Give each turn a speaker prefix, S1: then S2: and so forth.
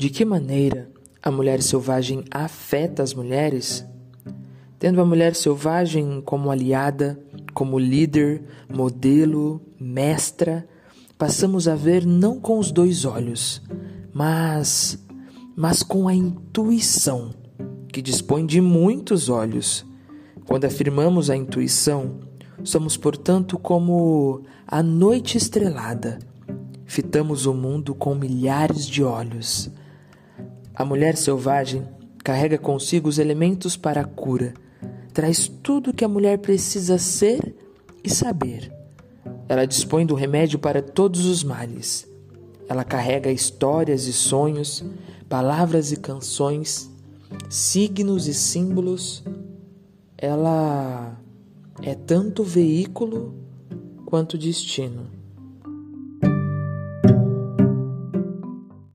S1: De que maneira a mulher selvagem afeta as mulheres? Tendo a mulher selvagem como aliada, como líder, modelo, mestra, passamos a ver não com os dois olhos, mas mas com a intuição, que dispõe de muitos olhos. Quando afirmamos a intuição, somos, portanto, como a noite estrelada. Fitamos o mundo com milhares de olhos. A mulher selvagem carrega consigo os elementos para a cura, traz tudo o que a mulher precisa ser e saber. Ela dispõe do remédio para todos os males. Ela carrega histórias e sonhos, palavras e canções, signos e símbolos. Ela é tanto veículo quanto destino.